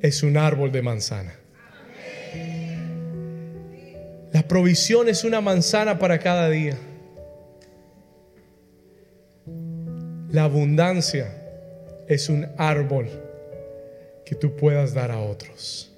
es un árbol de manzana. La provisión es una manzana para cada día. La abundancia es un árbol que tú puedas dar a otros.